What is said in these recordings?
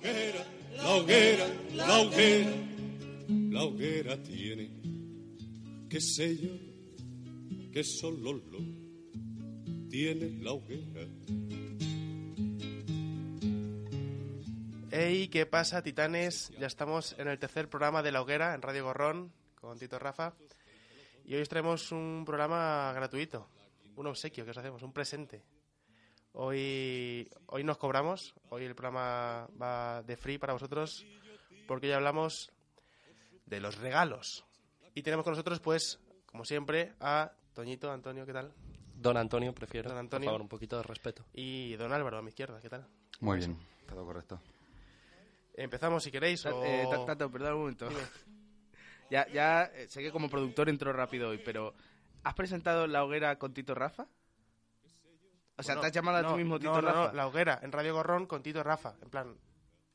hoguera, la hoguera, la hoguera, la hoguera tiene, qué sé yo, que solo lo tiene la hoguera. Hey, ¿qué pasa, titanes? Ya estamos en el tercer programa de La Hoguera en Radio Gorrón con Tito Rafa. Y hoy os traemos un programa gratuito, un obsequio que os hacemos, un presente. Hoy, hoy nos cobramos, hoy el programa va de free para vosotros, porque hoy hablamos de los regalos. Y tenemos con nosotros, pues, como siempre, a Toñito, Antonio, ¿qué tal? Don Antonio, prefiero. Don Antonio. Por favor, un poquito de respeto. Y Don Álvaro, a mi izquierda, ¿qué tal? Muy bien, todo correcto. Empezamos si queréis. O... Eh, Tato, perdón un momento. ya, ya eh, sé que como productor entró rápido hoy, pero ¿has presentado la hoguera con Tito Rafa? O sea, Bueno, ¿te has llamado a ti mismo Tito no, no, Rafa? no, La Hoguera en Radio Gorrón con Tito Rafa, en plan,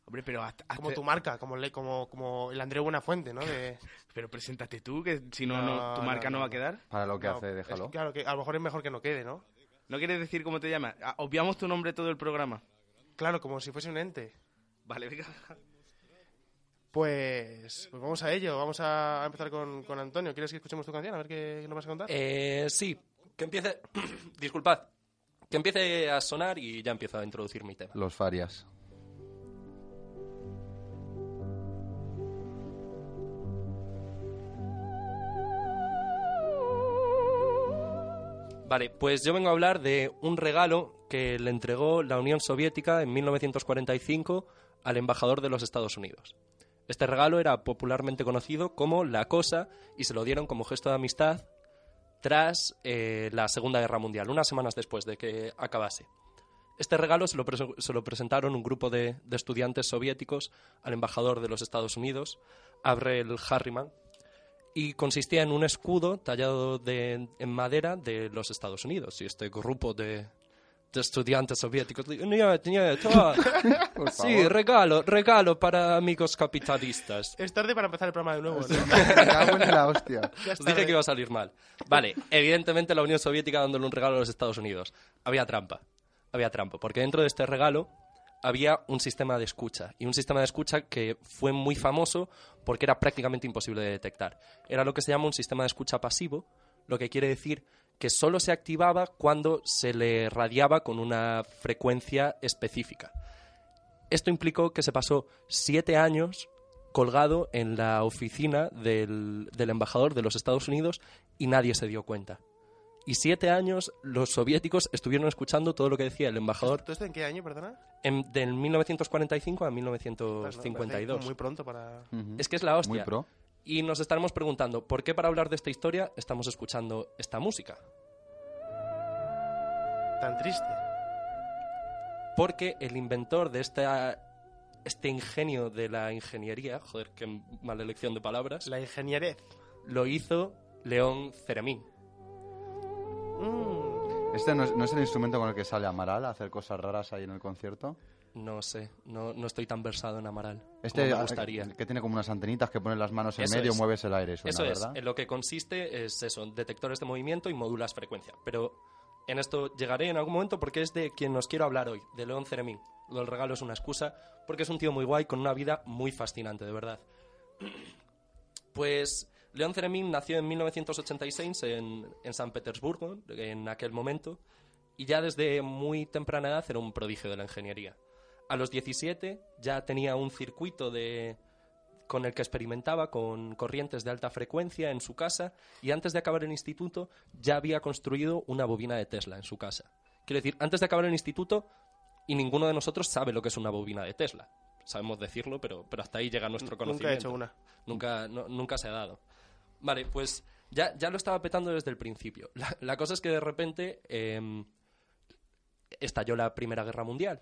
Hombre, pero hasta, hasta- como tu marca, como, le, como, como el Andreu Buenafuente, ¿no? De, Pero preséntate tú, que si no, No, no, tu marca no, no, va a quedar. Para lo que No, hace, es- déjalo. claro, que a lo mejor es mejor que no quede, ¿no? ¿No quieres decir cómo te llamas? Ah, Obviamos tu nombre todo el programa. Claro, como si fuese un ente. Vale, venga. Pues, pues vamos a ello, vamos a empezar con, con Antonio. ¿Quieres que escuchemos tu canción? A ver qué, qué nos vas a contar. Eh, sí, que empiece. Disculpad. Que empiece a sonar y ya empiezo a introducir mi tema. Los Farias. Vale, pues yo vengo a hablar de un regalo que le entregó la Unión Soviética en 1945 al embajador de los Estados Unidos. Este regalo era popularmente conocido como La Cosa y se lo dieron como gesto de amistad tras eh, la Segunda Guerra Mundial, unas semanas después de que acabase. Este regalo se lo, pres- se lo presentaron un grupo de, estudiantes soviéticos al embajador de los Estados Unidos, Avril Harriman, y consistía en un escudo tallado en madera de los Estados Unidos. Y este grupo de estudiantes soviéticos... dijo, "Niet, niet, ah, sí, regalo, regalo para amigos capitalistas. Es tarde para empezar el programa de nuevo, ¿no? Me cago en la hostia. Dije tarde. que iba a salir mal. Vale, evidentemente la Unión Soviética dándole un regalo a los Estados Unidos. Había trampa. Había trampa, porque dentro de este regalo había un sistema de escucha. Y un sistema de escucha que fue muy famoso porque era prácticamente imposible de detectar. Era lo que se llama un sistema de escucha pasivo, lo que quiere decir que solo se activaba cuando se le radiaba con una frecuencia específica. Esto implicó que se pasó siete años colgado en la oficina del, del embajador de los Estados Unidos y nadie se dio cuenta. Y siete años los soviéticos estuvieron escuchando todo lo que decía el embajador ¿Todo esto en qué año, perdona? en, del 1945 a Claro, no, me parece 1952. Muy pronto para... Es que es la hostia. Muy pro. Y nos estaremos preguntando, ¿por qué para hablar de esta historia estamos escuchando esta música? Tan triste. Porque el inventor de esta, este ingenio de la ingeniería, joder, qué mala elección de palabras, La ingenierez. lo hizo León Ceremín. Mm. ¿Este no es, no es el instrumento con el que sale Amaral a hacer cosas raras ahí en el concierto? No sé, no, no estoy tan versado en Amaral Este como eh, me gustaría. que tiene como unas antenitas que pones las manos en Eso medio, es. mueves el aire, suena, Eso es, ¿verdad? en lo que consiste es eso, detectores de movimiento y modulas frecuencia. Pero en esto llegaré en algún momento porque es de quien nos quiero hablar hoy, de León Ceremín. Lo del regalo es una excusa porque es un tío muy guay con una vida muy fascinante, de verdad. Pues León Ceremín nació en 1986 en, en San Petersburgo, en aquel momento, y ya desde muy temprana edad era un prodigio de la ingeniería. A los 17 ya tenía un circuito de, con el que experimentaba con corrientes de alta frecuencia en su casa y antes de acabar el instituto ya había construido una bobina de Tesla en su casa. Quiero decir, antes de acabar el instituto y ninguno de nosotros sabe lo que es una bobina de Tesla. Sabemos decirlo, pero, pero hasta ahí llega nuestro Nunca conocimiento. he hecho una. Nunca, no- nunca se ha dado. Vale, pues ya, ya lo estaba petando desde el principio. La, la cosa es que de repente em, estalló la Primera Guerra Mundial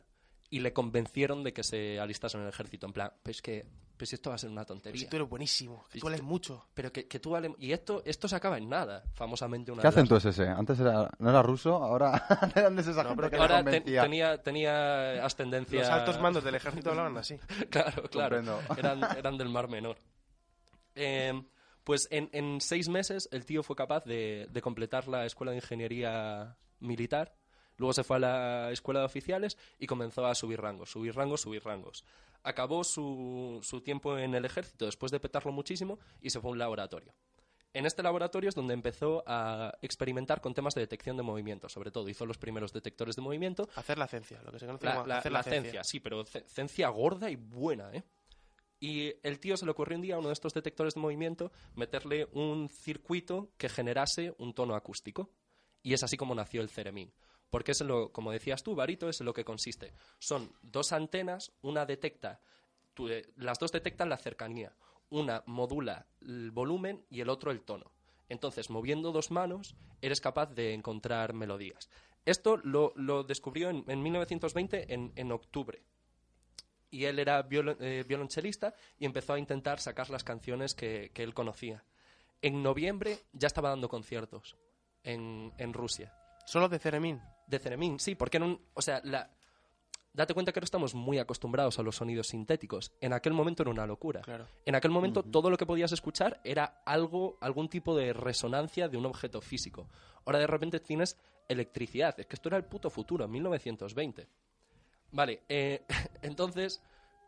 y le convencieron de que se alistase en el ejército. En plan, pues que pues esto va a ser una Pero tontería. si tú eres buenísimo, que tú vales mucho. Pero que, que tú vale... Y esto, esto se acaba en nada, famosamente una ¿Qué acento es ese? Antes era, no era ruso, ahora eran de esa No, gente pero que Ahora te- tenía, tenía ascendencia... Los altos mandos del ejército hablaban así. claro, claro. Eran, eran del Mar Menor. Eh, pues en, en seis meses el tío fue capaz de, de completar la escuela de ingeniería militar. Luego se fue a la escuela de oficiales y comenzó a subir rangos, subir rangos, subir rangos. Acabó su, su tiempo en el ejército después de petarlo muchísimo y se fue a un laboratorio. En este laboratorio es donde empezó a experimentar con temas de detección de movimiento, sobre todo. Hizo los primeros detectores de movimiento Hacer la ciencia, lo que se conoce la, como la- hacer la la, ciencia, sí, pero ciencia gorda y buena, ¿eh? Y el tío se le ocurrió un día a uno de estos detectores de movimiento meterle un circuito que generase un tono acústico. Y es así como nació el Ceremín. Porque es lo, como decías tú, Barito, es lo que consiste. Son dos antenas, una detecta, eh, las dos detectan la cercanía. Una modula el volumen y el otro el tono. Entonces, moviendo dos manos, eres capaz de encontrar melodías. Esto lo, descubrió en, en 1920, en, octubre. Y él era violo- eh, violonchelista y empezó a intentar sacar las canciones que, él conocía. En noviembre ya estaba dando conciertos en, en Rusia. Solo de Ceremín. De Ceremín, sí, porque en un, o sea, la, date cuenta que ahora estamos muy acostumbrados a los sonidos sintéticos. En aquel momento era una locura. Claro. En aquel momento todo lo que podías escuchar era algo, algún tipo de resonancia de un objeto físico. Ahora de repente tienes electricidad. Es que esto era el puto futuro, en 1920. Vale, eh, entonces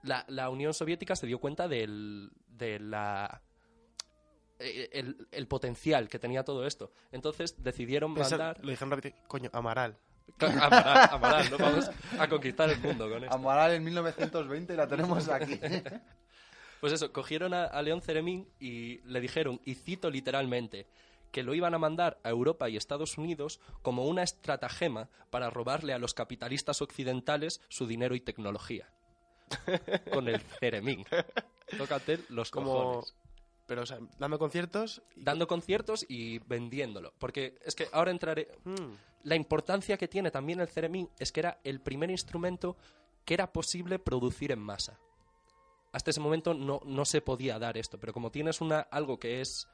la, la Unión Soviética se dio cuenta del, de la... eh, El, el potencial que tenía todo esto. Entonces decidieron mandar... lo dijeron rápido, coño, Amaral. Amaral, Amaral, ¿no? Vamos a conquistar el mundo con esto. Amaral en 1920 la tenemos aquí. Pues eso, cogieron a, a León Ceremín y le dijeron, y cito literalmente, que lo iban a mandar a Europa y Estados Unidos como una estratagema para robarle a los capitalistas occidentales su dinero y tecnología. Con el Ceremín. Tócate los Como... cojones. Pero, o sea, dando conciertos... y- Dando conciertos y vendiéndolo. Porque es que ahora entraré... Mm, La importancia que tiene también el Ceremín es que era el primer instrumento que era posible producir en masa. Hasta ese momento no, no se podía dar esto, pero como tienes una, algo que es...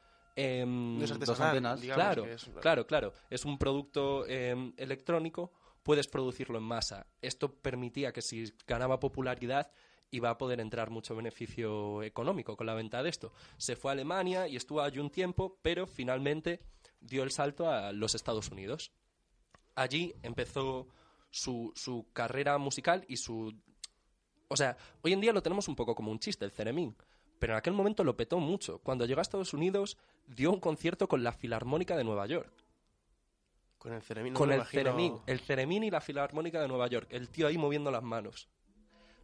no es artesanal, claro, que es- claro, claro. Es un producto em, electrónico, puedes producirlo en masa. Esto permitía que si ganaba popularidad iba a poder entrar mucho beneficio económico con la venta de esto. Se fue a Alemania y estuvo allí un tiempo, pero finalmente dio el salto a los Estados Unidos. Allí empezó su, su carrera musical y su... O sea, hoy en día lo tenemos un poco como un chiste, el Ceremín. Pero en aquel momento lo petó mucho. Cuando llegó a Estados Unidos, dio un concierto con la Filarmónica de Nueva York. Con el Ceremín. no con me el imagino- Ceremín. El Ceremín y la Filarmónica de Nueva York. El tío ahí moviendo las manos.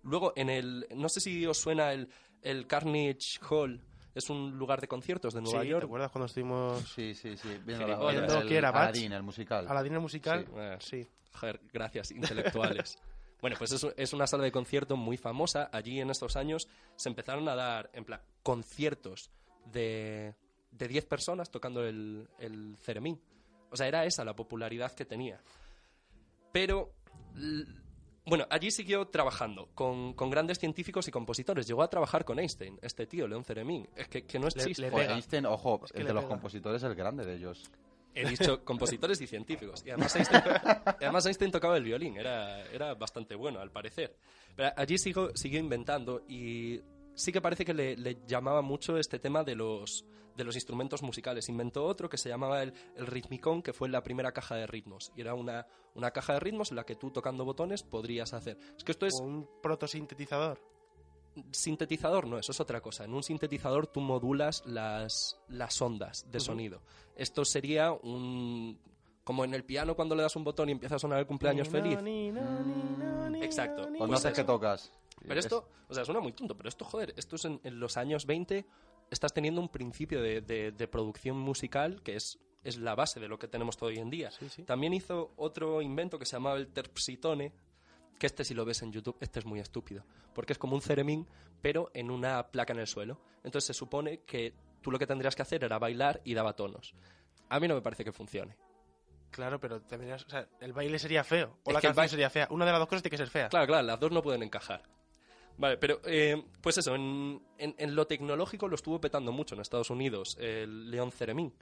Luego, en el. No sé si os suena el, el Carnage Hall. Es un lugar de conciertos de Nueva Sí, ¿te York. acuerdas cuando estuvimos Sí, sí, sí. Viendo la, Gilipollas. el, Viendo que era. Aladdin, el musical. a la dinero musical? Sí. Eh, Sí. Joder, gracias, intelectuales. bueno, pues es, es una sala de concierto muy famosa. Allí en estos años se empezaron a dar, en plan, conciertos de, de 10 personas tocando el, el ceremín. O sea, era esa la popularidad que tenía. Pero, bueno, allí siguió trabajando con, con grandes científicos y compositores. Llegó a trabajar con Einstein, este tío, León Ceremín. Es que, que no es Le- chiste. le pega. Einstein, ojo, Es que el de los pega. compositores es el grande de ellos. He dicho compositores y científicos. Y además Einstein, y además Einstein tocaba el violín, era, era bastante bueno, al parecer. Pero allí sigo, siguió inventando y sí que parece que le, le llamaba mucho este tema de los, de los instrumentos musicales. Inventó otro que se llamaba el, el ritmicón, que fue la primera caja de ritmos. Y era una, una caja de ritmos en la que tú tocando botones podrías hacer. Es que esto es un protosintetizador. sintetizador no, eso es otra cosa. En un sintetizador tú modulas las, las ondas de sonido. Esto sería un... como en el piano cuando le das un botón y empieza a sonar el cumpleaños feliz. Exacto. Pues Pues no sé eso. qué tocas. Pero esto, o sea, suena muy tonto, pero esto, joder, esto es en, en los años 20, estás teniendo un principio de, de- de producción musical que es, es la base de lo que tenemos todo hoy en día. Sí, sí. También hizo otro invento que se llamaba el terpsitone, que este si lo ves en YouTube, este es muy estúpido, porque es como un ceremín, pero en una placa en el suelo. Entonces se supone que tú lo que tendrías que hacer era bailar y daba tonos. A mí no me parece que funcione. Claro, pero tendrías, o sea, el baile sería feo. O Es la canción baile- sería fea. Una de las dos cosas tiene que ser fea. Claro, claro, las dos no pueden encajar. Vale, pero eh, pues eso, en, en- en lo tecnológico lo estuvo petando mucho en Estados Unidos el León Ceremín.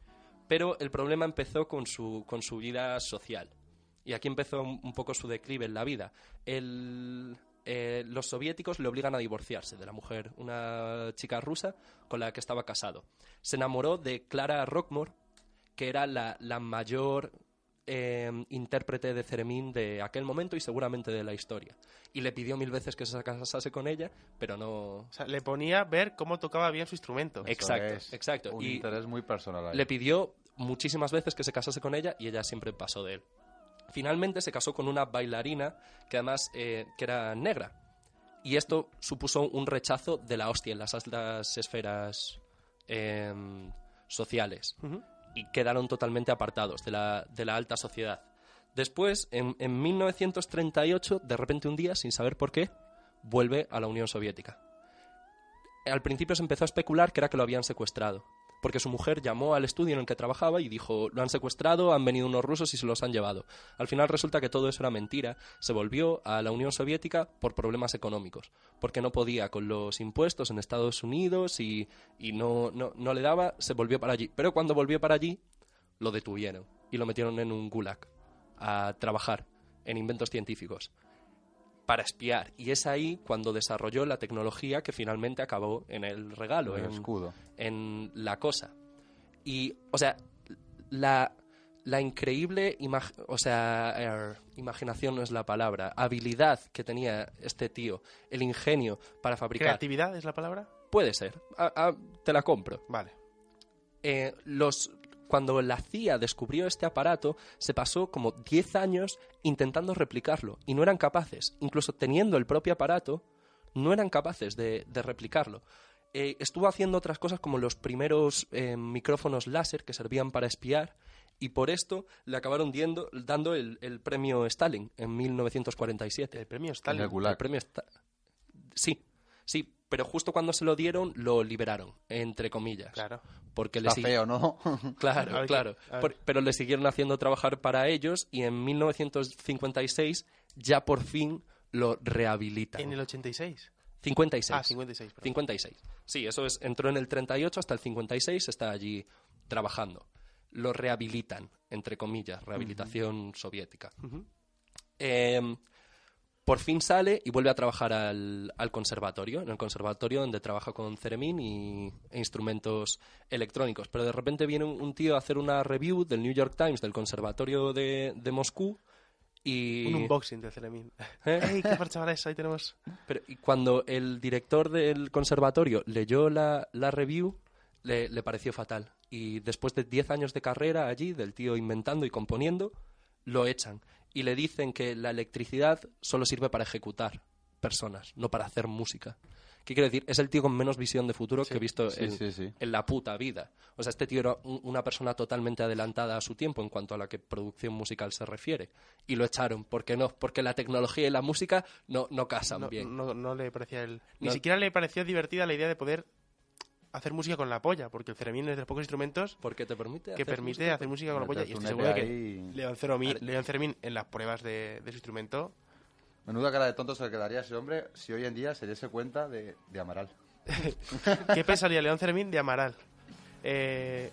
Pero el problema empezó con su, con su vida social. Y aquí empezó un, poco su declive en la vida. El- eh, los soviéticos le obligan a divorciarse de la mujer, una chica rusa con la que estaba casado. Se enamoró de Clara Rockmore, que era la, la mayor eh, intérprete de Ceremín de aquel momento y seguramente de la historia. Y le pidió mil veces que se casase con ella, pero no... O sea, le ponía ver cómo tocaba bien su instrumento. Eso Exacto, es exacto. Un Y interés muy personal ahí. le pidió muchísimas veces que se casase con ella y ella siempre pasó de él. Finalmente se casó con una bailarina que además eh, que era negra. Y esto supuso un rechazo de la hostia en las altas esferas em, sociales. Ujú. Y quedaron totalmente apartados de la, de la alta sociedad. Después, en, en 1938, de repente un día, sin saber por qué, vuelve a la Unión Soviética. Al principio se empezó a especular que era que lo habían secuestrado, porque su mujer llamó al estudio en el que trabajaba y dijo, lo han secuestrado, han venido unos rusos y se los han llevado. Al final resulta que todo eso era mentira, se volvió a la Unión Soviética por problemas económicos, porque no podía con los impuestos en Estados Unidos y, no, no le daba, se volvió para allí. Pero cuando volvió para allí, lo detuvieron y lo metieron en un gulag a trabajar en inventos científicos para espiar. Y es ahí cuando desarrolló la tecnología que finalmente acabó en el regalo, El en, escudo. en la cosa. Y, o sea, la, la increíble imag- o sea, er, imaginación no es la palabra, habilidad que tenía este tío, el ingenio para fabricar. ¿Creatividad es la palabra? Puede ser, a- a- te la compro. Vale. Eh, los, cuando la CIA descubrió este aparato, se pasó como 10 años intentando replicarlo y no eran capaces. Incluso teniendo el propio aparato, no eran capaces de, de replicarlo. Eh, estuvo haciendo otras cosas como los primeros eh, micrófonos láser que servían para espiar y por esto le acabaron diendo- dando el, el premio Stalin en 1947. El premio Stalin. el. El premio Sta- Sí, sí, pero justo cuando se lo dieron lo liberaron, entre comillas. Claro. Porque le Está sig- feo, ¿no? Claro, ver, claro. Por- pero le siguieron haciendo trabajar para ellos y en 1956 ya por fin lo rehabilitan. En el 86. 56. Ah, 56. perdón. 56. Sí, eso es. Entró en el 38 hasta el 56, está allí trabajando. Lo rehabilitan, entre comillas, rehabilitación soviética. Eh, por fin sale y vuelve a trabajar al, al conservatorio, en el conservatorio donde trabaja con Ceremín y, e instrumentos electrónicos. Pero de repente viene un, un tío a hacer una review del New York Times del conservatorio de, de Moscú y... Un unboxing de Ceremín. ¿Eh? ¡Ey, qué parchavala eso! Ahí tenemos... Pero, y cuando el director del conservatorio leyó la, la review, le, le pareció fatal. Y después de 10 años de carrera allí, del tío inventando y componiendo, lo echan. Y le dicen que la electricidad solo sirve para ejecutar personas, no para hacer música. ¿Qué quiero decir? Es el tío con menos visión de futuro que he visto Sí, en, sí, sí. en la puta vida. O sea, este tío era un- una persona totalmente adelantada a su tiempo en cuanto a la que producción musical se refiere. Y lo echaron. ¿Por qué no? Porque la tecnología y la música no, no casan No, bien. no, no le parecía el... Ni No. siquiera le pareció divertida la idea de poder hacer música con la polla, porque el Ceremín es de los pocos instrumentos Porque te permite que hacer permite música hacer música con la polla. Y estoy seguro de que. León, Ceromí- León Ceremín en las pruebas de, de su instrumento... Menuda cara de tonto se le quedaría a ese hombre si hoy en día se diese cuenta de, de Amaral. ¿Qué pensaría León Ceremín de Amaral? Eh,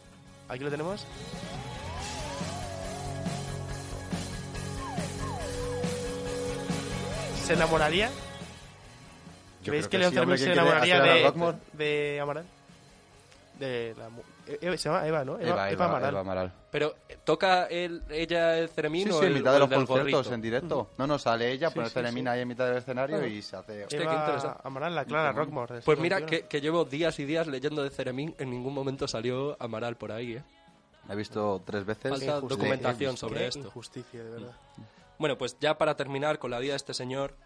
aquí lo tenemos. ¿Se enamoraría? Yo ¿Creéis creo que León sí, Ceremín se ¿quién quiere enamoraría de Amaral? De la, Eva- se llama Eva, ¿no? Eva, Eva, Amaral. Eva Amaral. Pero, ¿eh, ¿toca él, ella el ceremín Sí, o sí, en el, mitad o de el los conciertos gorrito? en directo. No, no, sale ella, Sí, pone sí, Ceremín sí. ahí en mitad del escenario Ah. y se hace... Hostia, qué Eva interesante. Amaral, la Clara Rockmore. Pues mira, que, que llevo días y días leyendo de Ceremín, en ningún momento salió Amaral por ahí, ¿eh? He visto tres veces. Falta documentación sobre Qué esto. injusticia, de verdad. Bueno, pues ya para terminar con la vida de este señor,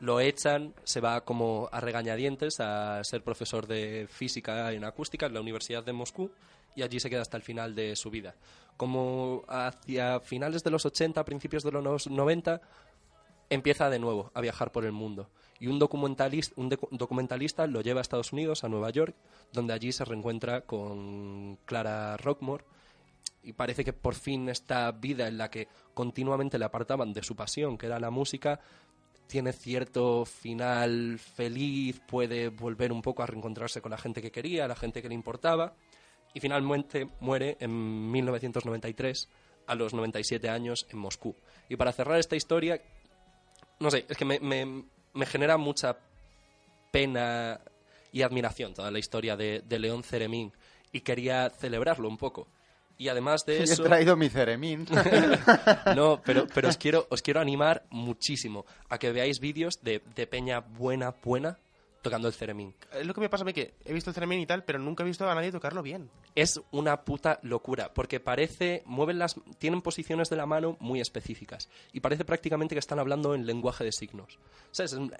lo echan, se va como a regañadientes a ser profesor de física en acústica en la Universidad de Moscú y allí se queda hasta el final de su vida. Como hacia finales de los 80, principios de los 90, empieza de nuevo a viajar por el mundo. Y un documentalista, un docu- documentalista lo lleva a Estados Unidos, a Nueva York, donde allí se reencuentra con Clara Rockmore y parece que por fin esta vida en la que continuamente le apartaban de su pasión, que era la música, tiene cierto final feliz, puede volver un poco a reencontrarse con la gente que quería, la gente que le importaba, y finalmente muere en 1993 a los 97 años en Moscú. Y para cerrar esta historia, no sé, es que me, me- genera mucha pena y admiración toda la historia de, de León Ceremín y quería celebrarlo un poco. Y además de Y he eso... traído mi ceremín. No, pero, pero os, quiero, os quiero animar muchísimo a que veáis vídeos de, de Peña buena, buena, tocando el ceremín. Es lo que me pasa a mí que he visto el Ceremín y tal, pero nunca he visto a nadie tocarlo bien. Es una puta locura, porque parece, mueven las, tienen posiciones de la mano muy específicas y parece prácticamente que están hablando en lenguaje de signos.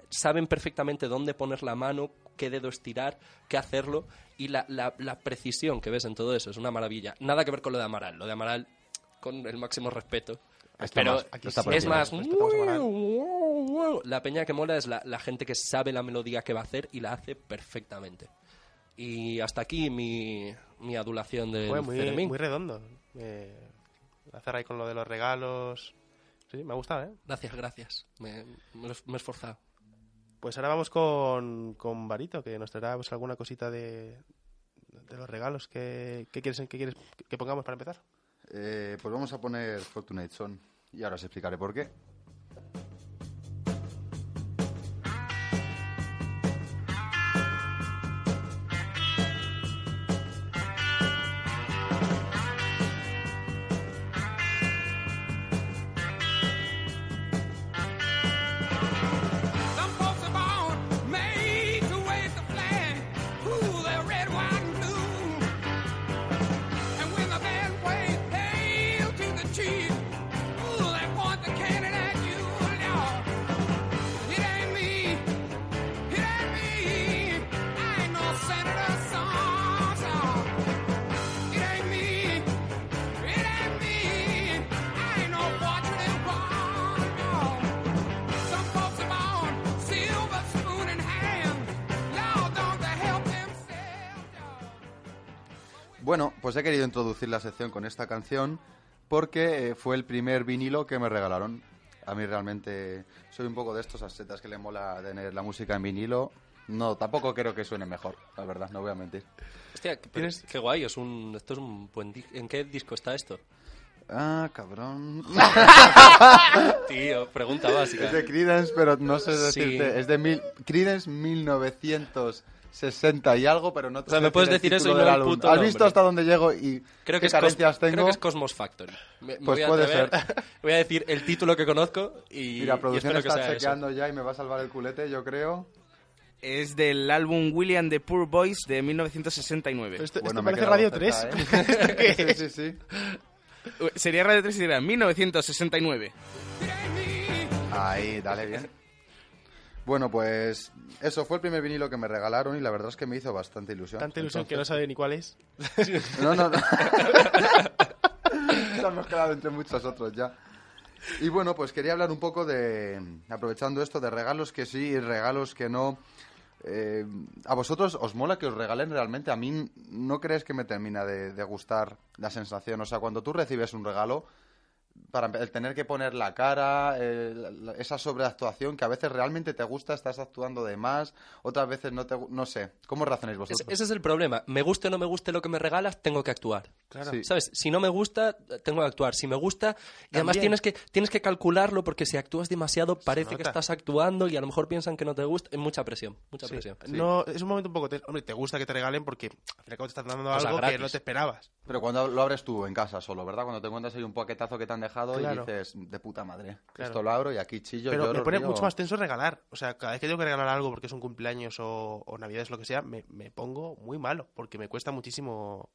Saben perfectamente dónde poner la mano, qué dedo estirar, qué hacerlo y la, la- la precisión que ves en todo eso es una maravilla. Nada que ver con lo de Amaral. Lo de Amaral, con el máximo respeto. Pero más- es más, la peña que mola es la, la gente que sabe la melodía que va a hacer y la hace perfectamente. Y hasta aquí mi, mi adulación Fue muy, redondo. Eh, hacer ahí con lo de los regalos. Sí, me ha gustado, ¿eh? Gracias, gracias. Me, me he esforzado. Pues ahora vamos con, con Barito, que nos traerá pues, alguna cosita de, de los regalos. ¿Qué, qué quieres, qué quieres que pongamos para empezar? Eh, pues vamos a poner Fortunate Son. Y ahora os explicaré por qué. Pues he querido introducir la sección con esta canción porque eh, fue el primer vinilo que me regalaron. A mí realmente soy un poco de estos ascetas que le mola tener la música en vinilo. No, tampoco creo que suene mejor, la verdad, no voy a mentir. Hostia, qué, ¿Tienes- qué guay. Es un, esto es un buen di- ¿En qué disco está esto? Ah, cabrón. Tío, pregunta básica. es de Creedence, pero no sé Sí. decirte. Es de mil... Creedence 1960 y algo, pero no te O sea, me puedes decir eso y no del el álbum. puto ¿Has nombre. visto hasta dónde llego y Creo qué que, es Cos- carencias creo tengo? que es Cosmos Factory. Me- me Pues voy a puede atrever- Voy a decir el título que conozco y, Mira, y producción que está eso. chequeando ya y me va a salvar el culete, yo creo. Es del álbum William the Poor Boys de 1969. Esto, Bueno, esto me parece Radio cerca, 3. ¿eh? ¿Qué sí, es? sí, sí. Sería Radio 3 y sería 1969. It ain't me. Ahí, dale bien. Bueno, pues eso fue el primer vinilo que me regalaron y la verdad es que me hizo bastante ilusión. Tanta ilusión que no sabe ni cuál es. No, no, no. Nos hemos quedado entre muchos otros ya. Y bueno, pues quería hablar un poco de, aprovechando esto, de regalos que sí y regalos que no. Eh, ¿A vosotros os mola que os regalen realmente? A mí no crees que me termina de, de gustar la sensación. O sea, cuando tú recibes un regalo, para el tener que poner la cara, eh, la- esa sobreactuación que a veces realmente te gusta, estás actuando de más, otras veces no te no sé. ¿Cómo razonáis Es- vosotros? ese es el problema. Me guste o no me guste lo que me regalas, tengo que actuar. Claro. Sí. ¿Sabes? Si no me gusta, tengo que actuar. Si me gusta, y además tienes que, tienes que calcularlo porque si actúas demasiado parece que estás actuando y a lo mejor piensan que no te gusta. Es mucha presión, mucha Sí. presión. No, es un momento un poco... te- Hombre, te gusta que te regalen porque al fin y al cabo te están dando Cosa algo que gratis. no te esperabas. Pero cuando lo abres tú en casa solo, ¿verdad? Cuando te encuentras ahí un paquetazo que te han dejado Claro. y dices, de puta madre, Claro. esto lo abro y aquí chillo, Pero me pone río. mucho más tenso regalar. O sea, cada vez que tengo que regalar algo porque es un cumpleaños o, o navidades, lo que sea, me, me pongo muy malo. Porque me cuesta muchísimo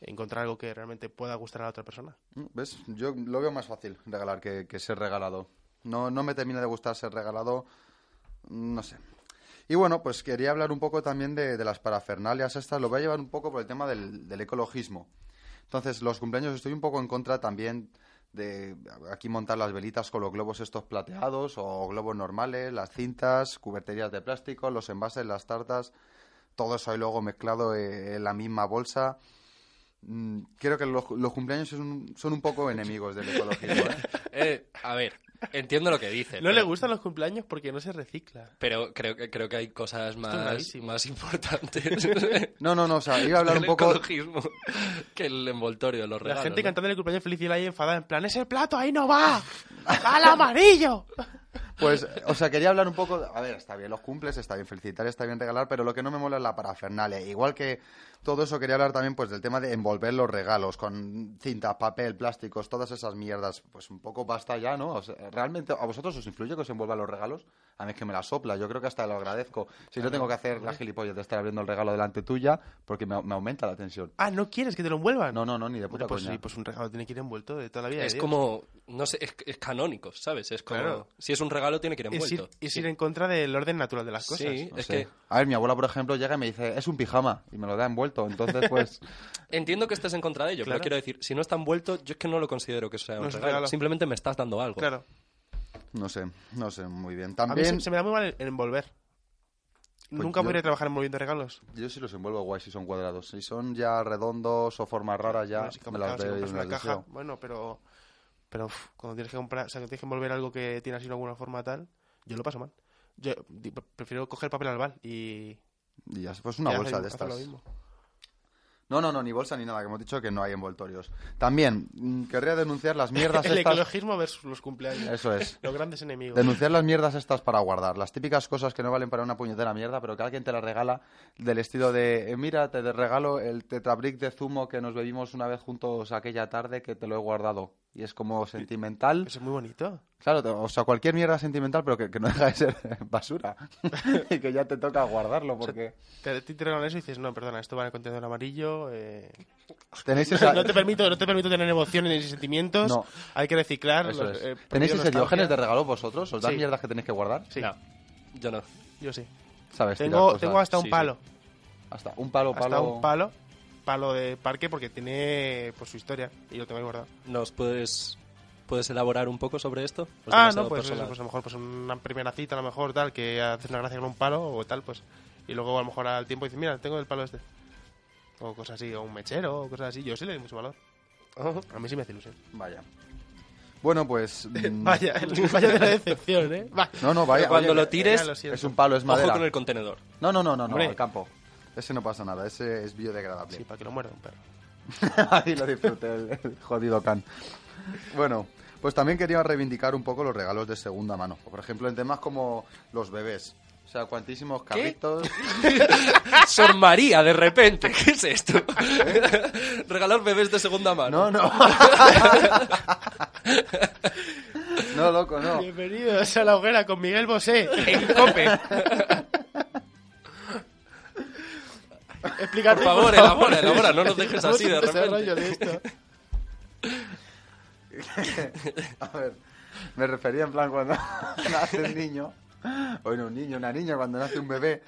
encontrar algo que realmente pueda gustar a la otra persona. Mm, ¿Ves? Yo lo veo más fácil regalar que, que ser regalado. No, no me termina de gustar ser regalado, mm, no sé. Y bueno, pues quería hablar un poco también de, de las parafernalias estas. Lo voy a llevar un poco por el tema del, del ecologismo. Entonces, los cumpleaños estoy un poco en contra también de aquí montar las velitas con los globos estos plateados o globos normales, las cintas, cuberterías de plástico, los envases, las tartas, todo eso ahí luego mezclado eh, en la misma bolsa. mm, creo que los, cumpleaños son, son un poco enemigos del ecologismo. Eh, a ver, entiendo lo que dice. No pero, le gustan los cumpleaños porque no se recicla. Pero creo que, creo que hay cosas más, más importantes. No, no, no, o sea, iba a hablar un poco... que el envoltorio de los La regalos. gente ¿no? cantando el cumpleaños feliz y la ahí enfadada, en plan, ese plato ahí no va, va al amarillo. Pues, o sea, quería hablar un poco. de- a ver, está bien los cumples, está bien felicitar, está bien regalar, pero lo que no me mola es la parafernalia. Igual que todo eso, quería hablar también pues del tema de envolver los regalos con cintas, papel, plásticos, todas esas mierdas. Pues un poco basta ya, ¿no? O sea, ¿Realmente a vosotros os influye que os envuelvan los regalos? A mí es que me la sopla, yo creo que hasta lo agradezco. Si no tengo que hacer la gilipollas de estar abriendo el regalo delante tuya, porque me, me aumenta la tensión. Ah, ¿no quieres que te lo envuelvan? No, no, no, ni de puta pues coña. sí, pues un regalo tiene que ir envuelto de toda la vida. Es Dios. como, no sé, es, es canónico, ¿sabes? Es como, Claro. si es un regalo tiene que ir Es envuelto. ir, es ir en contra del orden natural de las cosas. Sí, No es sé. que A ver, mi abuela, por ejemplo, llega y me dice, es un pijama, y me lo da envuelto. Entonces, pues, entiendo que estés en contra de ello, Claro. pero quiero decir, si no está envuelto, yo es que no lo considero que sea No un un regalo. regalo. Simplemente me estás dando algo. Claro. no sé, no sé muy bien. A mí También, se, se me da muy mal envolver. Pues Nunca yo- podría trabajar envolviendo regalos. Yo sí los envuelvo guay si son cuadrados. Si son ya redondos o formas raras, ya Bueno, si me las si veo me una las caja, deseo. bueno, pero pero uf, cuando tienes que comprar, o sea, que tienes que envolver algo que tiene así de alguna forma tal, yo lo paso mal. Yo prefiero coger papel albal y Y ya, pues una y bolsa hacer- de hacer lo estas. mismo. No, no, no, ni bolsa ni nada, que hemos dicho que no hay envoltorios. También, mm, querría denunciar las mierdas El estas... ecologismo versus los cumpleaños. Eso es. Los grandes enemigos. Denunciar las mierdas estas para guardar. Las típicas cosas que no valen para una puñetera mierda, pero que alguien te las regala del estilo de, eh, mira, te regalo el tetrabric de zumo que nos bebimos una vez juntos aquella tarde que te lo he guardado. Y es como sentimental. Eso es muy bonito. Claro, o sea, cualquier mierda sentimental, pero que, que no deja de ser basura. y que ya te toca guardarlo, porque Te, te eso y dices, no, perdona, esto va en el contenedor amarillo. eh, tenéis esa... no, te permito, no te permito tener emociones ni sentimientos. No. Hay que reciclar. Los, es. eh, ¿Tenéis ese diógenes de regalo vosotros? ¿Os dan Sí. mierdas que tenéis que guardar? Sí, No, yo no. yo sí. ¿Sabes? Tengo, tengo hasta un Sí, sí. palo. Hasta un palo, palo... Hasta un palo. Palo de parque porque tiene pues su historia y lo tengo ahí guardado. ¿Nos puedes, puedes elaborar un poco sobre esto? ¿O es ah, no, pues, eso, pues a lo mejor pues una primera cita, a lo mejor tal, que haces una gracia con un palo o tal, pues. Y luego a lo mejor al tiempo dices, mira, tengo el palo este. O cosas así, o un mechero, o cosas así. Yo sí le doy mucho valor. A mí sí me hace ilusión. Vaya. Bueno, pues... mm, Vaya, vaya de la decepción, ¿eh? Va. No, no, vaya. Pero cuando oye, lo tires, lo. Es un palo, es ojo madera. con el contenedor. No, no, no, no, no, al campo. Ese no pasa nada, ese es biodegradable. Sí, para que lo muerda un perro. Ahí lo disfruté, el, el jodido can. Bueno, pues también quería reivindicar un poco los regalos de segunda mano. Por ejemplo, en temas como los bebés. O sea, cuantísimos carritos. Sor María, de repente. ¿Qué es esto? Regalar bebés de segunda mano. No, no. no, loco, no. Bienvenidos a la hoguera con Miguel Bosé en COPE. Explícate, Por favor, elabora, elabora, no nos dejes así de en repente. desarrollo de esto. A ver, me refería en plan cuando nace un niño, o no, un niño, una niña, cuando nace un bebé,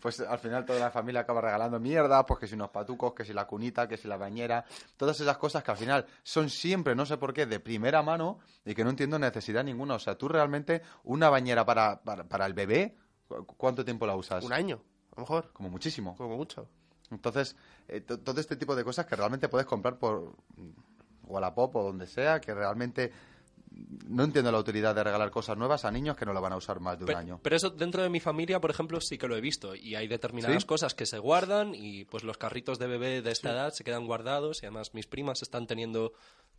pues al final toda la familia acaba regalando mierda, pues que si unos patucos, que si la cunita, que si la bañera, todas esas cosas que al final son siempre, no sé por qué, de primera mano y que no entiendo necesidad ninguna. O sea, tú realmente una bañera para, para, para el bebé, ¿cu- ¿cuánto tiempo la usas? Un año, a lo mejor, Como muchísimo. como mucho. Entonces, eh, to- todo este tipo de cosas que realmente puedes comprar por Wallapop o donde sea, que realmente no entiendo la utilidad de regalar cosas nuevas a niños que no lo van a usar más de un Pero, año. pero eso dentro de mi familia, por ejemplo, sí que lo he visto. Y hay determinadas ¿Sí? cosas que se guardan y pues los carritos de bebé de esta edad se quedan guardados y además mis primas están teniendo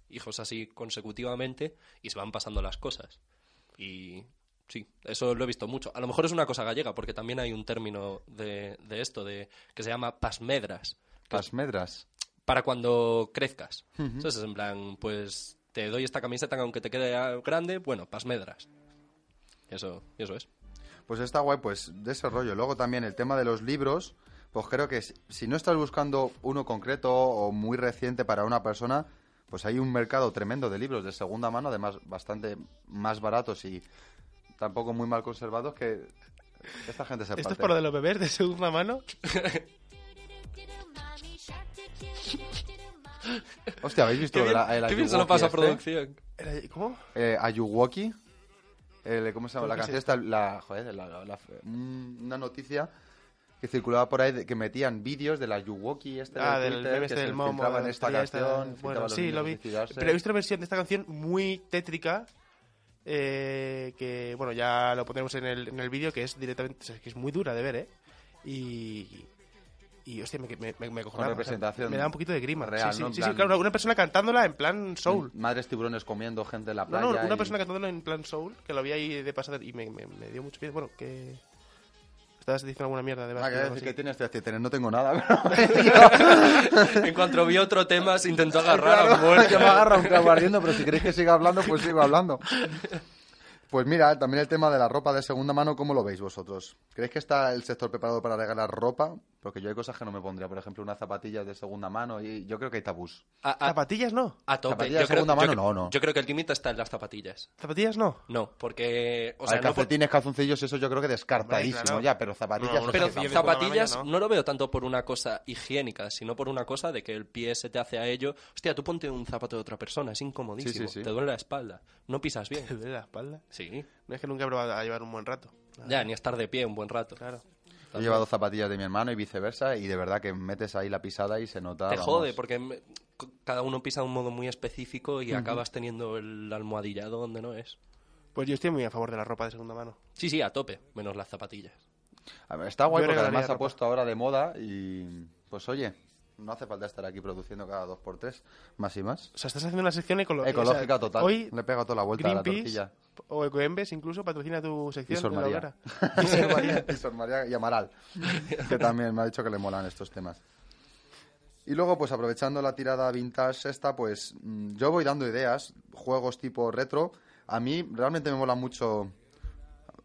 hijos así consecutivamente y se van pasando las cosas. Y sí, eso lo he visto mucho. A lo mejor es una cosa gallega porque también hay un término de, de esto de que se llama pasmedras. que es Las medras. para cuando crezcas. Entonces, en plan, pues te doy esta camiseta que aunque te quede grande, bueno, pasmedras. Eso, eso es. Pues está guay, pues de ese rollo. Luego también el tema de los libros, pues creo que si no estás buscando uno concreto o muy reciente para una persona, pues hay un mercado tremendo de libros de segunda mano, además bastante más baratos y tampoco muy mal conservados que esta gente se ¿Esto es parte. por lo de los bebés de segunda mano? Hostia, ¿habéis visto Qué bien, la, el qué bien se lo pasa a este? producción. Era- ¿Cómo? Eh, Ayuwoki. El- ¿Cómo se llama? La canción está... La, joder, la- la- la- un- una noticia que circulaba por ahí de- que metían vídeos de la Yuwoki este Ah, del del Twitter, meme que este se del Momo. en la esta canción, Bueno, sí, lo vi. Pero he visto una versión de esta canción muy tétrica. Eh, que bueno, ya lo ponemos en el, en el vídeo, que es directamente. o sea, que es muy dura de ver, ¿eh? Y. Y, hostia, me, me, me, me o sea, representación me da un poquito de grima. real, sí, sí, ¿no? Sí, sí, plan- Mm, claro, una, persona cantándola en plan soul. Madres tiburones comiendo gente en la playa. no, una y- persona cantándola en plan soul, que lo vi ahí de pasada y me, me, me dio mucho miedo. Bueno, que. Estabas diciendo alguna mierda de Ah, Basque que decir que tienes que tener, no tengo nada. En cuanto vio otro tema, se intentó agarrar a Claro, muerte. que me agarra un clavo ardiendo, pero si queréis que siga hablando, pues sigo hablando. Pues mira, también el tema de la ropa de segunda mano, ¿cómo lo veis vosotros? ¿Creéis que está el sector preparado para regalar ropa? Porque yo hay cosas que no me pondría, por ejemplo, unas zapatillas de segunda mano y yo creo que hay tabús. A, a- Zapatillas no. a tope. Zapatillas de Yo segunda mano, no, no. Yo creo que el límite está en las zapatillas. Zapatillas no. No, porque... O sea, hay no por- calcetines, calzoncillos, eso yo creo que descartadísimo claro. ya, pero zapatillas... No, no Pero zapatillas no lo veo tanto por una cosa higiénica, sino por una cosa de que el pie se te hace a ello. Hostia, tú ponte un zapato de otra persona, es incomodísimo. Sí, sí, sí. Te duele la espalda. No pisas bien. ¿Te duele la espalda? Sí. No es que nunca he probado a llevar un buen rato. Ya, ni estar de pie un buen rato. Claro. He llevado zapatillas de mi hermano y viceversa y de verdad que metes ahí la pisada y se nota... Te vamos. jode, porque cada uno pisa de un modo muy específico y acabas teniendo el almohadillado donde no es. Pues yo estoy muy a favor de la ropa de segunda mano. Sí, sí, a tope, menos las zapatillas. A ver, Está guay Yo porque además se ha puesto ahora de moda y pues oye, no hace falta estar aquí produciendo cada dos por tres, más y más. O sea, estás haciendo una sección Ecológica o sea, total. Hoy Le pega toda la vuelta a la Greenpeace tortilla. o Ecoembes incluso patrocina tu Y sección Sor de la María. Y Sor María. y Sor María y Amaral, que también me ha dicho que le molan estos temas. Y luego, pues aprovechando la tirada vintage esta, pues mm, yo voy dando ideas, juegos tipo retro. A mí realmente me mola mucho.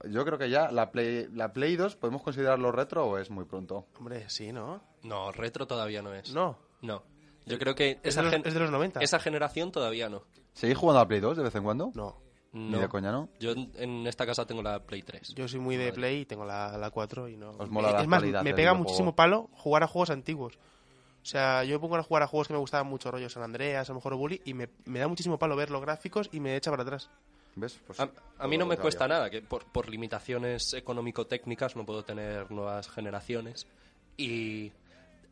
Yo creo que ya la Play, la Play 2, ¿podemos considerarlo retro o es muy pronto? Hombre, sí, ¿no? No, retro todavía no es. No. No. Yo creo que Es esa, de los, gen- es de los 90. esa generación todavía no. ¿Seguís jugando a Play 2 de vez en cuando? No. Ni No. de coña, ¿no? Yo en- en esta casa tengo la Play 3. Yo soy muy de Play y tengo la, la 4 y no... Os mola la es más, actualidad me del pega videojuego. muchísimo palo jugar a juegos antiguos. O sea, yo me pongo a jugar a juegos que me gustaban mucho, rollo San Andreas, a lo mejor Bully, y me, me da muchísimo palo ver los gráficos y me echa para atrás. ¿Ves? Pues A, a mí no me cuesta nada, que por, por limitaciones económico-técnicas no puedo tener nuevas generaciones. Y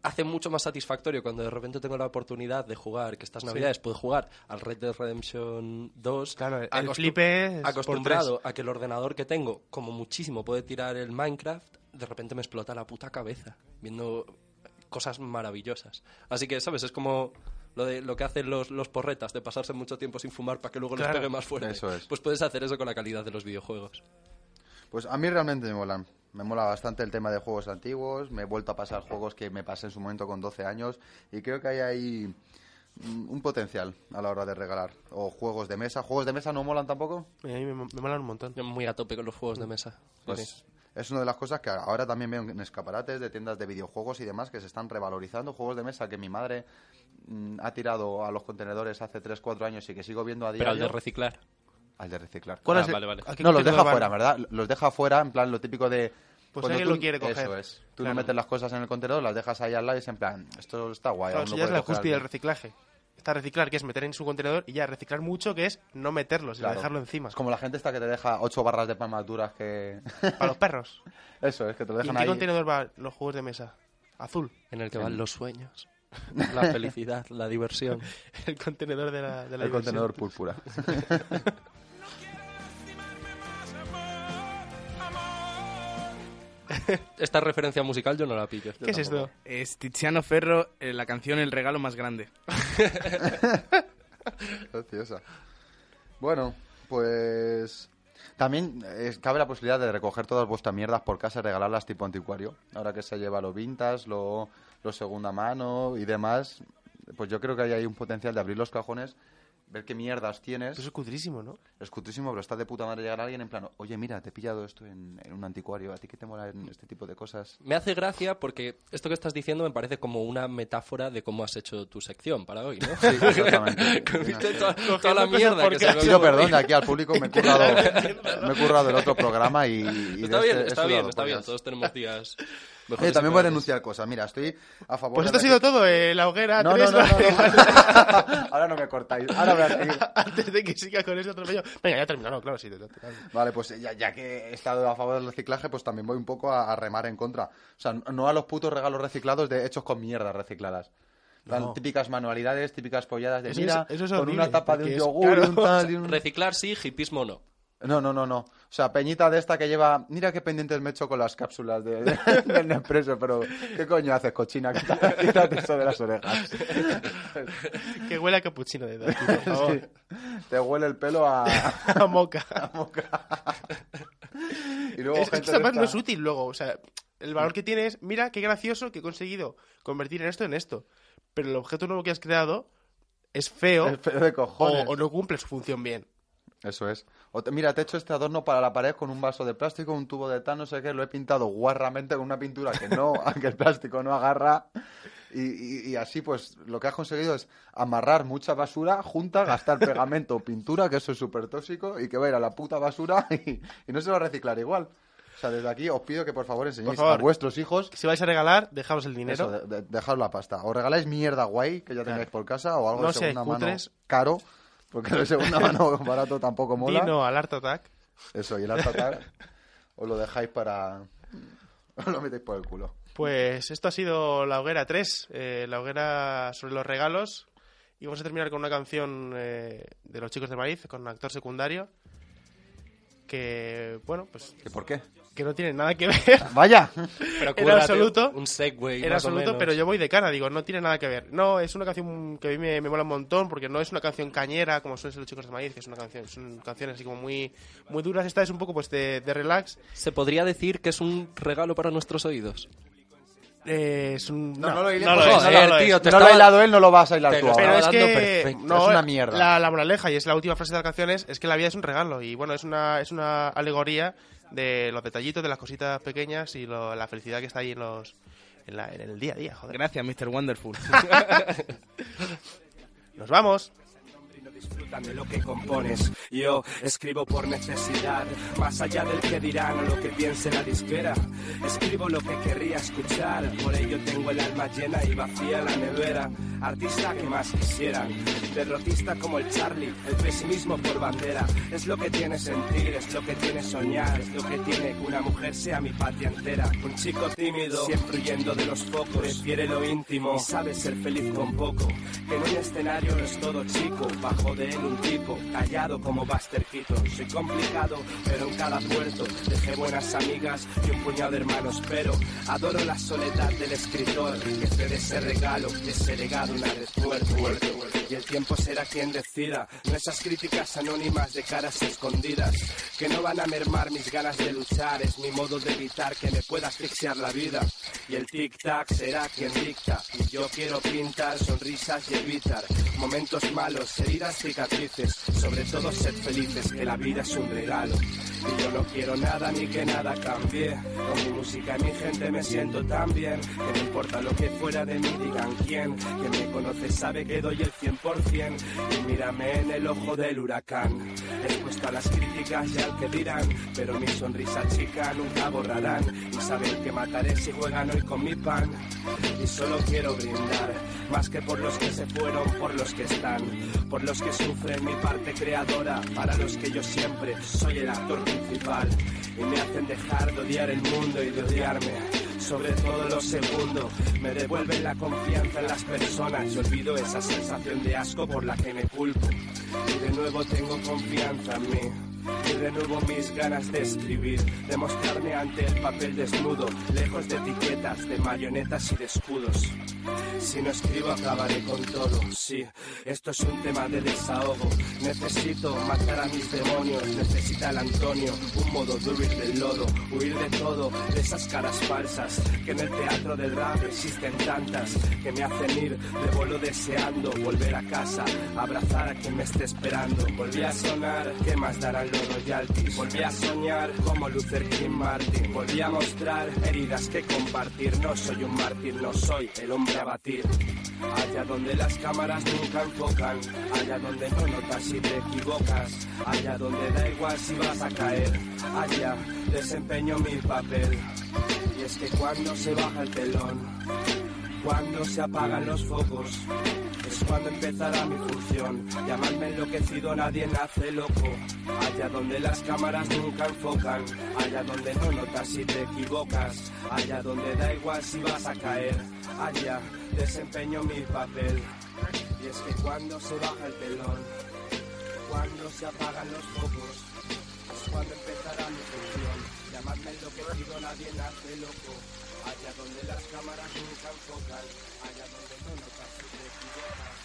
hace mucho más satisfactorio cuando de repente tengo la oportunidad de jugar, que estas navidades puedo jugar al Red Dead Redemption 2. Claro, el flipe acostumbrado a que el ordenador que tengo, como muchísimo, puede tirar el Minecraft, de repente me explota la puta cabeza viendo cosas maravillosas. Así que, ¿sabes? Es como lo de lo que hacen los, los porretas, de pasarse mucho tiempo sin fumar para que luego Claro, les pegue más fuerte. eso es. Pues puedes hacer eso con la calidad de los videojuegos. Pues a mí realmente me molan. Me mola bastante el tema de juegos antiguos. Me he vuelto a pasar juegos que me pasé en su momento con 12 años. Y creo que hay ahí un potencial a la hora de regalar. O juegos de mesa. ¿Juegos de mesa no molan tampoco? A mí me, me molan un montón. Yo Muy a tope con los juegos de mesa. Pues sí. Es una de las cosas que ahora también veo en escaparates de tiendas de videojuegos y demás que se están revalorizando. Juegos de mesa que mi madre mm, ha tirado a los contenedores hace 3-4 años y que sigo viendo a Pero diario. al de reciclar. Al de reciclar. ¿Cuál Ah, es el- vale, vale. a qué No, los deja fuera, ¿verdad? Los deja fuera, en plan, lo típico de... Pues cuando alguien tú- lo quiere coger. Eso es. Tú Claro. no metes las cosas en el contenedor, las dejas ahí al lado y es en plan, esto está guay. Claro, lo ya es puede la justicia del reciclaje. Está reciclar, que es meter en su contenedor, y ya reciclar mucho, que es no meterlo, sino Claro. dejarlo encima. Es como la gente esta que te deja ocho barras de palmas duras que... Para los perros. Eso es, que te lo ¿Y en dejan qué ahí. contenedor van los juegos de mesa? Azul. En el que van los sueños, la felicidad, la diversión. El contenedor de la, de la El diversión. contenedor púrpura. Esta referencia musical yo no la pillo. ¿Qué es esto? Es Tiziano Ferro, eh, la canción El regalo más grande. Graciosa. Bueno, pues... También eh, cabe la posibilidad de recoger todas vuestras mierdas por casa y regalarlas tipo anticuario. Ahora que se lleva lo vintage, lo, lo segunda mano y demás, pues yo creo que hay ahí un potencial de abrir los cajones, ver qué mierdas tienes. Eso es cutrísimo, ¿no? Es cutrísimo, pero está de puta madre llegar a alguien en plan, oye, mira, te he pillado esto en, en un anticuario, ¿a ti qué te mola en este tipo de cosas? Me hace gracia porque esto que estás diciendo me parece como una metáfora de cómo has hecho tu sección para hoy, ¿no? Sí, exactamente. Toda, toda la mierda que se Pido perdón de aquí al público, me he currado, me he currado el otro programa y, y de Está este bien, está bien, está bien. Todos tenemos días. Mejor Oye, también voy a denunciar cosas. Mira, estoy a favor Pues de esto ha sido todo, eh, la hoguera. No, tres, no, no, no, vale. no. Ahora no me cortáis. Ahora voy a seguir. Antes de que siga con ese atropello. Venga, ya terminado, claro, sí. Vale, pues ya, ya que he estado a favor del reciclaje, pues también voy un poco a, a remar en contra. O sea, no a los putos regalos reciclados de hechos con mierda recicladas. No. típicas manualidades, típicas polladas de Eso mira, es- eso es con horrible, una tapa de un yogur, un tal y un... Reciclar sí, hipismo no. No, no, no, no. O sea, peñita de esta que lleva... Mira qué pendientes me he hecho con las cápsulas de, de- del Nespresso, pero ¿qué coño haces, cochina? Quítate, quítate eso de las orejas. Que huele a capuchino de dos, por favor. Sí. Te huele el pelo a... A moca. Y luego es, es que gente esta parte no es útil luego. O sea, el valor que tiene es, mira qué gracioso que he conseguido convertir en esto en esto. Pero el objeto nuevo que has creado es feo El pelo de o, cojones. o no cumple su función bien. Eso es. O te- mira, te he hecho este adorno para la pared con un vaso de plástico, un tubo de tal, no sé qué, lo he pintado guarramente con una pintura que no, que el plástico no agarra. Y, y- y así, pues, lo que has conseguido es amarrar mucha basura junta, gastar pegamento o pintura, que eso es súper tóxico, y que va a ir a la puta basura y, y no se va a reciclar igual. O sea, desde aquí os pido que por favor enseñéis Por favor. a vuestros hijos Si vais a regalar, dejaos el dinero. eso, de- de- dejaos la pasta. O regaláis mierda guay que ya tengáis por casa o algo No de segunda mano caro, porque lo de segunda mano barato tampoco mola. Dino al Art Attack. Eso, y el Art Attack os lo dejáis para... os lo metéis por el culo. Pues esto ha sido la hoguera 3, eh, la hoguera sobre los regalos. Y vamos a terminar con una canción eh, de los chicos de maíz, con un actor secundario. Que, bueno, pues ¿Que por qué? que no tiene nada que ver ¡Vaya! Pero En absoluto. Un segue. en absoluto, pero yo voy de cara, digo, no tiene nada que ver. No, es una canción que a mí me, me mola un montón, porque no es una canción cañera, como suelen ser los chicos de maíz, que es una canción, son canciones así como muy, muy duras. Esta es un poco pues de, de relax. ¿Se podría decir que es un regalo para nuestros oídos? Eh, es un... No, no lo he no lo ha hilado él, no lo vas a hilar Te tú. Pero es que no, Es una mierda. La, la moraleja, y es la última frase de las canciones, es que la vida es un regalo. Y bueno, es una, es una alegoría de los detallitos, de las cositas pequeñas y lo- la felicidad que está ahí en los en, la- en el día a día, joder. Gracias, Mr. Wonderful. Nos vamos. Disfrutan de lo que compones. Yo escribo por necesidad, más allá del que dirán o lo que piense la disquera. Escribo lo que querría escuchar, por ello tengo el alma llena y vacía la nevera. Artista que más quisieran, derrotista como el Charlie, el pesimismo por bandera. Es lo que tiene sentir, es lo que tiene soñar, es lo que tiene que una mujer sea mi patria entera. Un chico tímido, siempre huyendo de los focos, prefiere lo íntimo y sabe ser feliz con poco. En un escenario es todo chico, bajo de él un tipo, callado como Buster Keaton. Soy complicado, pero en cada puerto dejé buenas amigas y un puñado de hermanos, pero adoro la soledad del escritor, que te dé ese regalo, ese legado una vez muerto. Y el tiempo será quien decida, no esas críticas anónimas de caras escondidas, que no van a mermar mis ganas de luchar, es mi modo de evitar que me pueda asfixiar la vida. Y el tic-tac será quien dicta, y yo quiero pintar sonrisas y evitar momentos malos, heridas, cicatrices, sobre todo ser felices, que la vida es un regalo. Y yo no quiero nada ni que nada cambie, con mi música y mi gente me siento tan bien, que no importa lo que fuera de mí digan quién, quien me conoce sabe que doy el 100%, y mírame en el ojo del huracán, expuesto a las críticas y al que dirán, pero mi sonrisa chica nunca borrarán, y saben que mataré si juegan hoy con mi pan, y solo quiero brindar, más que por los que se fueron, por los que están, por los que sufren mi parte creadora, para los que yo siempre soy el actor principal, y me hacen dejar de odiar el mundo y de odiarme. Sobre todo lo segundo, me devuelven la confianza en las personas y olvido esa sensación de asco por la que me culpo. Y de nuevo tengo confianza en mí. Y renuevo mis ganas de escribir, de mostrarme ante el papel desnudo, lejos de etiquetas, de marionetas y de escudos. Si no escribo acabaré con todo, sí, esto es un tema de desahogo. Necesito matar a mis demonios, necesita el Antonio un modo de huir del lodo, huir de todo, de esas caras falsas, que en el teatro del rap existen tantas, que me hacen ir de vuelo deseando volver a casa, abrazar a quien me esté esperando. Volví a sonar, ¿qué más darán los royalties? Volví a soñar como Luther King Martin, volví a mostrar heridas que compartir. No soy un mártir, no soy el hombre a batir. Allá donde las cámaras nunca enfocan, allá donde no notas si te equivocas, allá donde da igual si vas a caer, allá desempeño mi papel. Y es que cuando se baja el telón, cuando se apagan los focos, es cuando empezará mi función. Llamarme enloquecido, nadie nace loco. Allá donde las cámaras nunca enfocan, allá donde no notas si te equivocas, allá donde da igual si vas a caer, allá desempeño mi papel. Y es que cuando se baja el telón, cuando se apagan los focos, es cuando empezará mi función. Llamarme enloquecido, nadie nace loco. Allá donde las cámaras nunca enfocan, allá donde no notas si